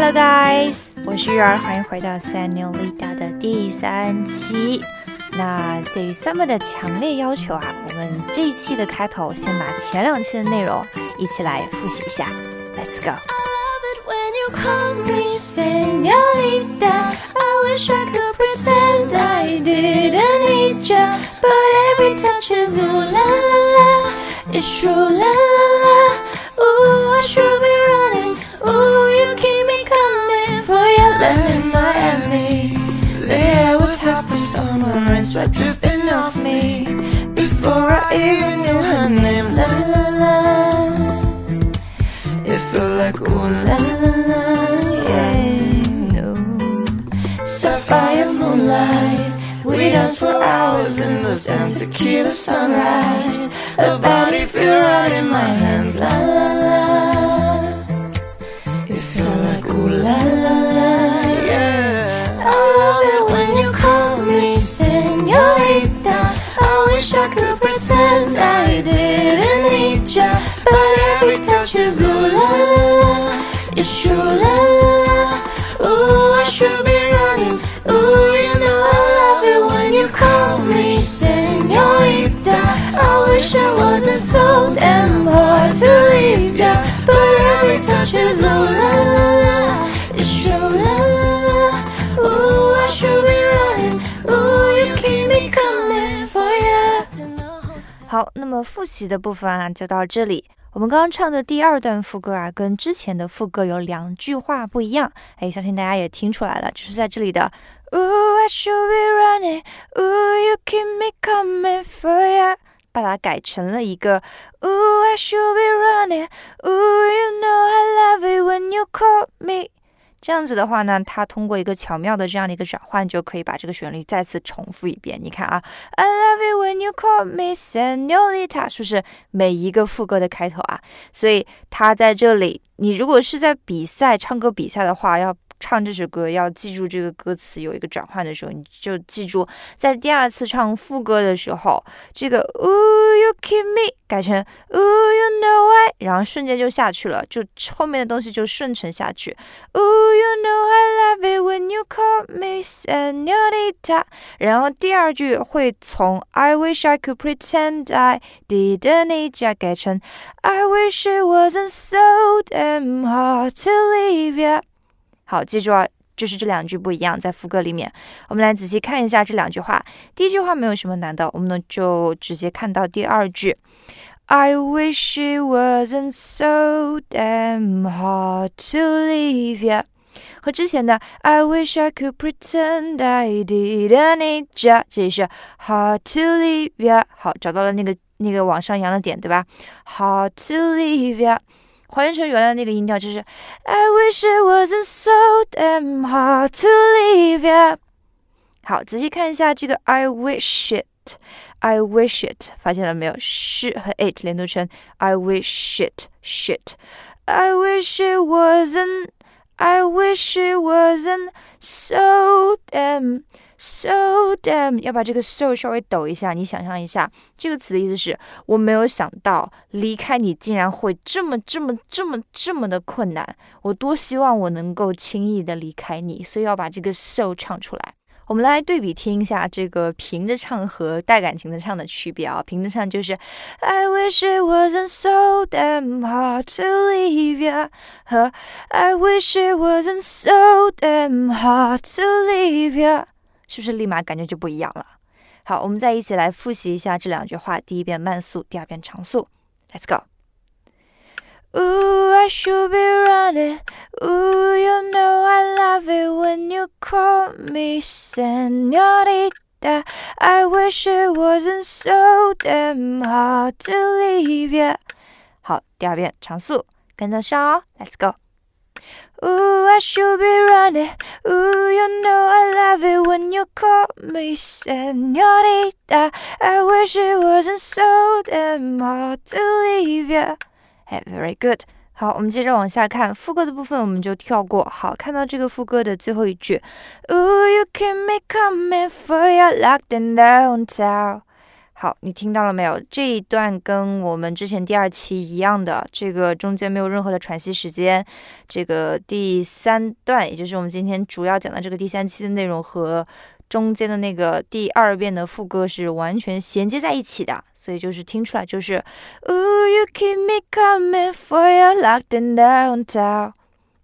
Hello guys，我是玉儿，欢迎回到 Sanolita 的第三期。那鉴于 Summer 的强烈要求啊，我们这一期的开头先把前两期的内容一起来复习一下。Let's go。sweat We danced for hours in the sand to the sunrise. Her body feel right in my hands. La. 么复习的部分啊就到这里。我们刚刚唱的第二段副歌啊，跟之前的副歌有两句话不一样。哎，相信大家也听出来了，就是在这里的 Ooh, I should be running. Ooh, you keep me coming for ya，把它改成了一个 Ooh, I should be running. Ooh, you know I love it when you call me. 这样子的话呢，它通过一个巧妙的这样的一个转换，就可以把这个旋律再次重复一遍。你看啊，I love it when you call me señorita，是不是每一个副歌的开头啊？所以它在这里，你如果是在比赛唱歌比赛的话，要唱这首歌要记住这个歌词有一个转换的时候，你就记住在第二次唱副歌的时候，这个 Ooh you keep me 改成 Ooh you know why，然后瞬间就下去了，就后面的东西就顺承下去。Ooh you know I love it when you call me seorita 然后第二句会从 I wish I could pretend I didn't need ya 改成 I wish it wasn't so damn hard to leave ya。好，记住啊，就是这两句不一样，在副歌里面，我们来仔细看一下这两句话。第一句话没有什么难的，我们呢就直接看到第二句。I wish it wasn't so damn hard to leave ya，和之前的 I wish I could pretend I didn't need ya，这里是 hard to leave ya。好，找到了那个那个往上扬的点，对吧？Hard to leave ya。还原成原来那个音调，就是 I wish it wasn't so damn hard to leave ya。好，仔细看一下这个 I wish it，I wish it，发现了没有？是和 it 连读成 I wish it shit。I wish it wasn't。I wish it wasn't so damn So damn，要把这个 so 稍微抖一下。你想象一下，这个词的意思是我没有想到离开你竟然会这么这么这么这么的困难。我多希望我能够轻易的离开你，所以要把这个 so 唱出来。我们来对比听一下这个平着唱和带感情的唱的区别啊。平着唱就是 I wish it wasn't so damn hard to leave ya，和 I wish it wasn't so damn hard to leave ya，是不是立马感觉就不一样了？好，我们再一起来复习一下这两句话。第一遍慢速，第二遍长速。Let's go。Ooh, I should be running. Ooh, you know I love it when you call me señorita. I wish it wasn't so damn hard to leave ya. 好，第二遍长速，跟得上哦。Let's go. Ooh, I should be running. Ooh, you know I love it when you call me señorita. I wish it wasn't so damn hard to leave ya. 哎，very good。好，我们接着往下看副歌的部分，我们就跳过。好，看到这个副歌的最后一句，Ooh, you keep me coming for your locked in downtown。 好，你听到了没有？这一段跟我们之前第二期一样的，这个中间没有任何的喘息时间。这个第三段，也就是我们今天主要讲的这个第三期的内容和中间的那个第二遍的副歌是完全衔接在一起的，所以就是听出来就是 o h you keep me coming for your locked in downtown。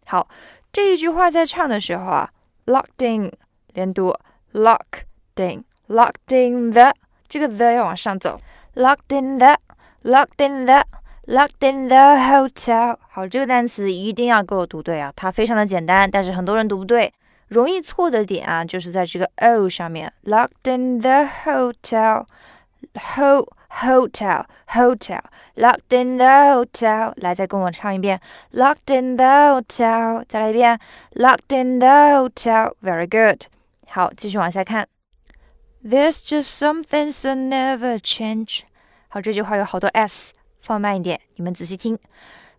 好，这一句话在唱的时候啊，locked in 连读，locked in，locked in the。这个 the 要往上走，locked in the，locked in the，locked in the hotel。好，这个单词一定要给我读对啊！它非常的简单，但是很多人读不对，容易错的点啊，就是在这个 o 上面。locked in the hotel，ho hotel，hotel，locked in the hotel。来，再跟我唱一遍，locked in the hotel。再来一遍，locked in the hotel。Very good。好，继续往下看。 There's just some things that never change。好，这句话有好多 s，放慢一点，你们仔细听。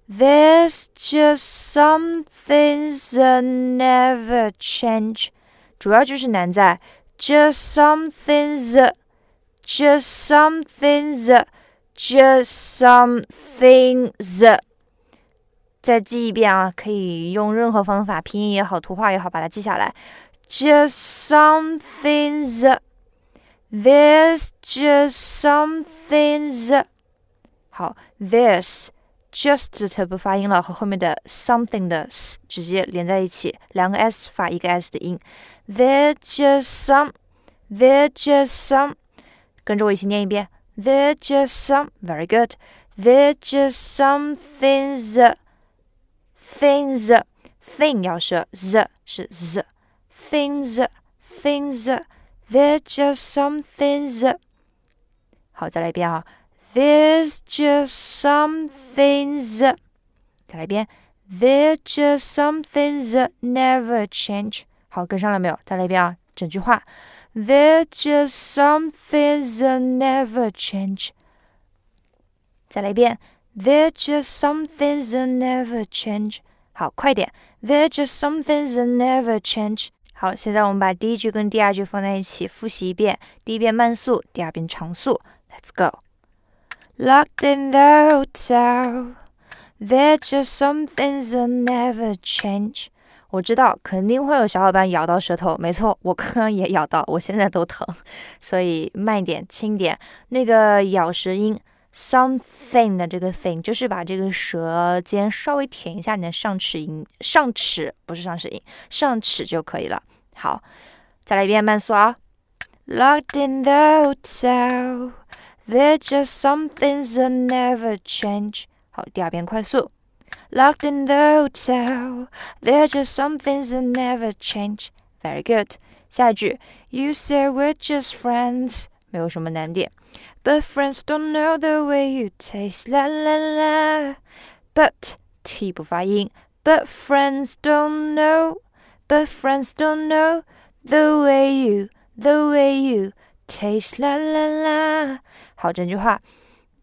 There's just some things that never change。主要就是难在 just some things just some things just some things。再记一遍啊，可以用任何方法，拼音也好，图画也好，把它记下来。Just some things。 There's just something. 好，there's just 它不发音了，和后面的 something 的 s 直接连在一起，两个 s 发一个 s 的音。There's just some. There's just some. 跟着我一起念一遍。There's just some. Very good. There's just some things. Things. Thing 要是 z 是 z。Things. Things. There's just some things. 好，再来一遍啊。There's just some things. 再来一遍。There's just some things that never change. 好，跟上了没有？再来一遍啊，整句话。There's just some things that never change. 再来一遍。There's just some things that never change. 好，快点。There's just some things that never change. 好，现在我们把第一句跟第二句放在一起复习一遍。第一遍慢速，第二遍长速。Let's go. Locked in the hotel, there's just some things that never change. 我知道肯定会有小伙伴咬到舌头，没错，我刚刚也咬到，我现在都疼，所以慢一点，轻点。那个咬舌音。Something 的这个 thing 就是把这个舌尖稍微舔一下你的上齿龈，上齿不是上齿龈，上齿就可以了。好，再来一遍慢速啊。Locked in the hotel, there's just some things that never change。好，第二遍快速。Locked in the hotel, there's just some things that never change. Very good。下一句，You say we're just friends，没有什么难点。but friends don't know the way you taste, la la la. But T 不发音。But friends don't know, but friends don't know the way you, the way you taste, la la la. 好，整句话。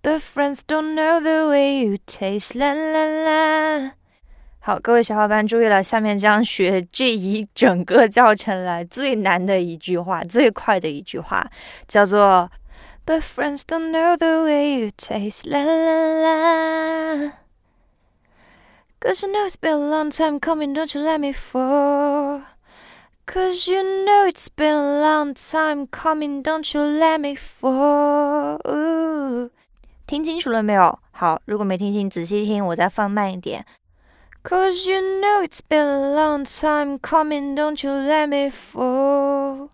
But friends don't know the way you taste, la la la. 好，各位小伙伴注意了，下面将学这一整个教程来最难的一句话，最快的一句话，叫做 but friends don't know the way you taste. La la la. Cause you know it's been a long time coming, don't you let me fall. Cause you know it's been a long time coming, don't you let me fall. Ooh. 听清楚了没有？好，如果没听清，仔细听，我再放慢一点。Cause you know it's been a long time coming, don't you let me fall.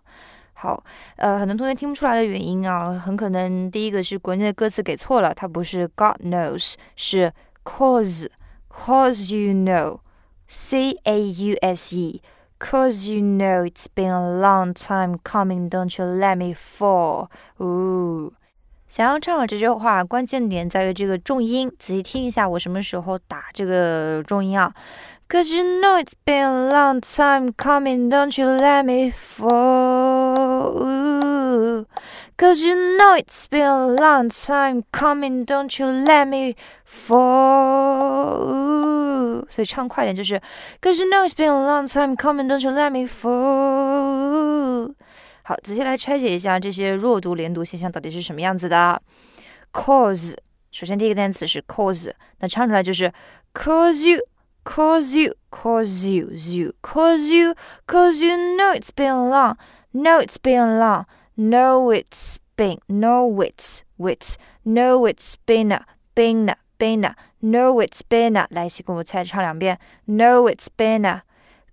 好，呃，很多同学听不出来的原因啊，很可能第一个是国内的歌词给错了，它不是 God knows，是 cause，cause you know，C A U S E，cause you know it's been a long time coming，don't you let me fall。哦， 想要唱好这句话，关键点在于这个重音，仔细听一下我什么时候打这个重音啊。Cause you know it's been a long time coming, don't you let me fall. Cause you know it's been a long time coming, don't you let me fall. 所以唱快点就是 Cause you know it's been a long time coming, don't you let me fall. 好，仔细来拆解一下这些弱读连读现象到底是什么样子的。cause，首先第一个单词是 cause，那唱出来就是 cause you。Cause you, cause you, you, cause you, cause you know it's been long, know it's been long, know it's been, know it's, wit, know it's been, been, been, know it's been. 来，一起跟我再唱两遍。，no it's been,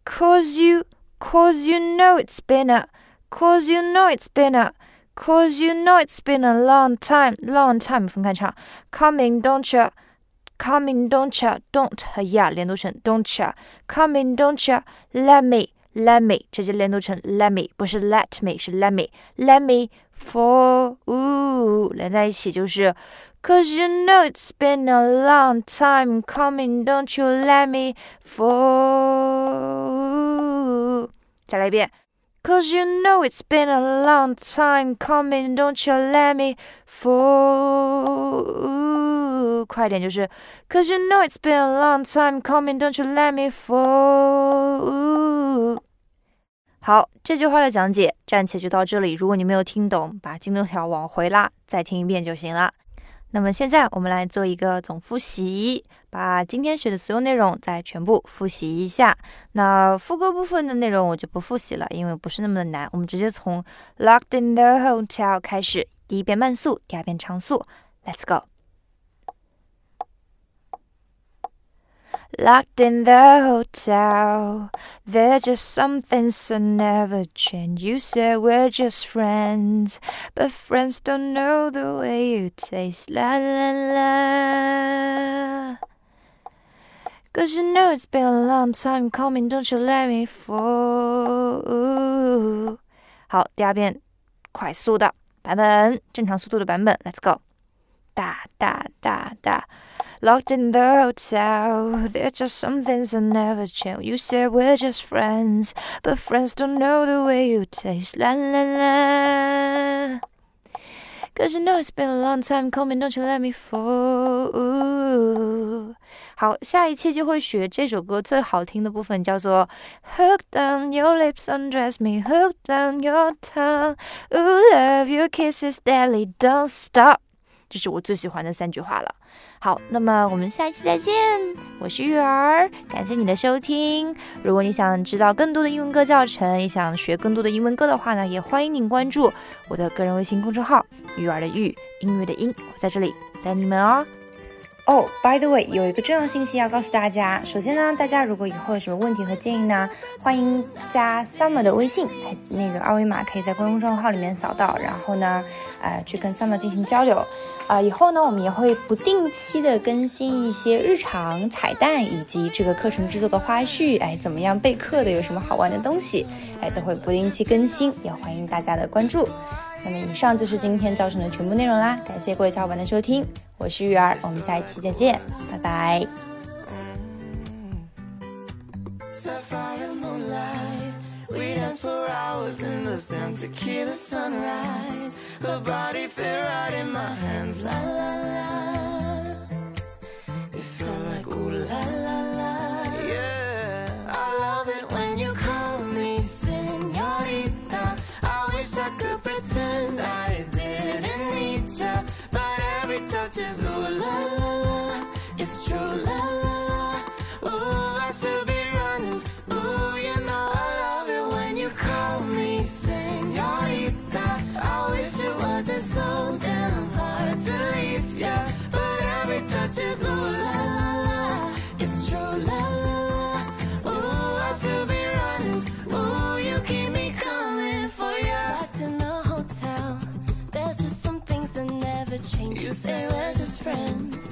cause you, cause you know it's been, cause you know it's been. Cause you know it's been a long time, long time 分开唱。Coming, don't you? Coming, don't you? Don't 和 ya 连读成 don't you? Coming, don't you? Let me, let me 直接连读成 let me，不是 let me，是 let me, let me for 呜连在一起就是 Cause you know it's been a long time coming, don't you let me for 再来一遍。 Cause you know it's been a long time coming, don't you let me fall. 快点，就是 Cause you know it's been a long time coming, don't you let me fall. 好，这句话的讲解暂且就到这里。如果你没有听懂，把进度条往回拉，再听一遍就行了。 那么现在我们来做一个总复习，把今天学的所有内容再全部复习一下。那副歌部分的内容我就不复习了，因为不是那么的难。我们直接从 Locked in the hotel 开始，第一遍慢速，第二遍常速，Let's go。Locked in the hotel. There's just some things that never change. You said we're just friends, but friends don't know the way you taste. La la la. Cause you know it's been a long time coming, don't you let me fall. 好，第二遍快速的版本，正常速度的版本，Let's go。哒哒哒哒。 Locked in the hotel, there's just some things that never change. You said we're just friends, but friends don't know the way you taste. La la la. Cause you know it's been a long time coming, don't you let me fall. 好，下一期就会学这首歌最好听的部分，叫做 Hooked on your lips, undress me, hooked on your tongue. Ooh, love your kisses daily, don't stop. 这是我最喜欢的三句话了。 好，那么我们下一期再见。我是玉儿，感谢你的收听。如果你想知道更多的英文歌教程，也想学更多的英文歌的话呢，也欢迎您关注我的个人微信公众号“玉儿的玉”，音乐的音，我在这里等你们哦。哦，By the way，有一个重要信息要告诉大家。首先呢，大家如果以后有什么问题和建议呢，欢迎加 Summer 的微信，那个二维码可以在公众号里面扫到，然后呢，呃，去跟 Summer 进行交流。啊，以后呢，我们也会不定期的更新一些日常彩蛋，以及这个课程制作的花絮。哎，怎么样备课的，有什么好玩的东西，哎，都会不定期更新，也欢迎大家的关注。那么以上就是今天教程的全部内容啦，感谢各位小伙伴的收听，我是玉儿，我们下一期再见，拜拜。We danced for hours in the sun, tequila sunrise. Her body fit right in my hands, la la la. It felt like ooh la la la. Yeah, I love it when you call me señorita. I wish I could pretend I didn't need ya, but every touch is ooh la la la. It's true la la la. Ooh, I should be. You say we're just friends,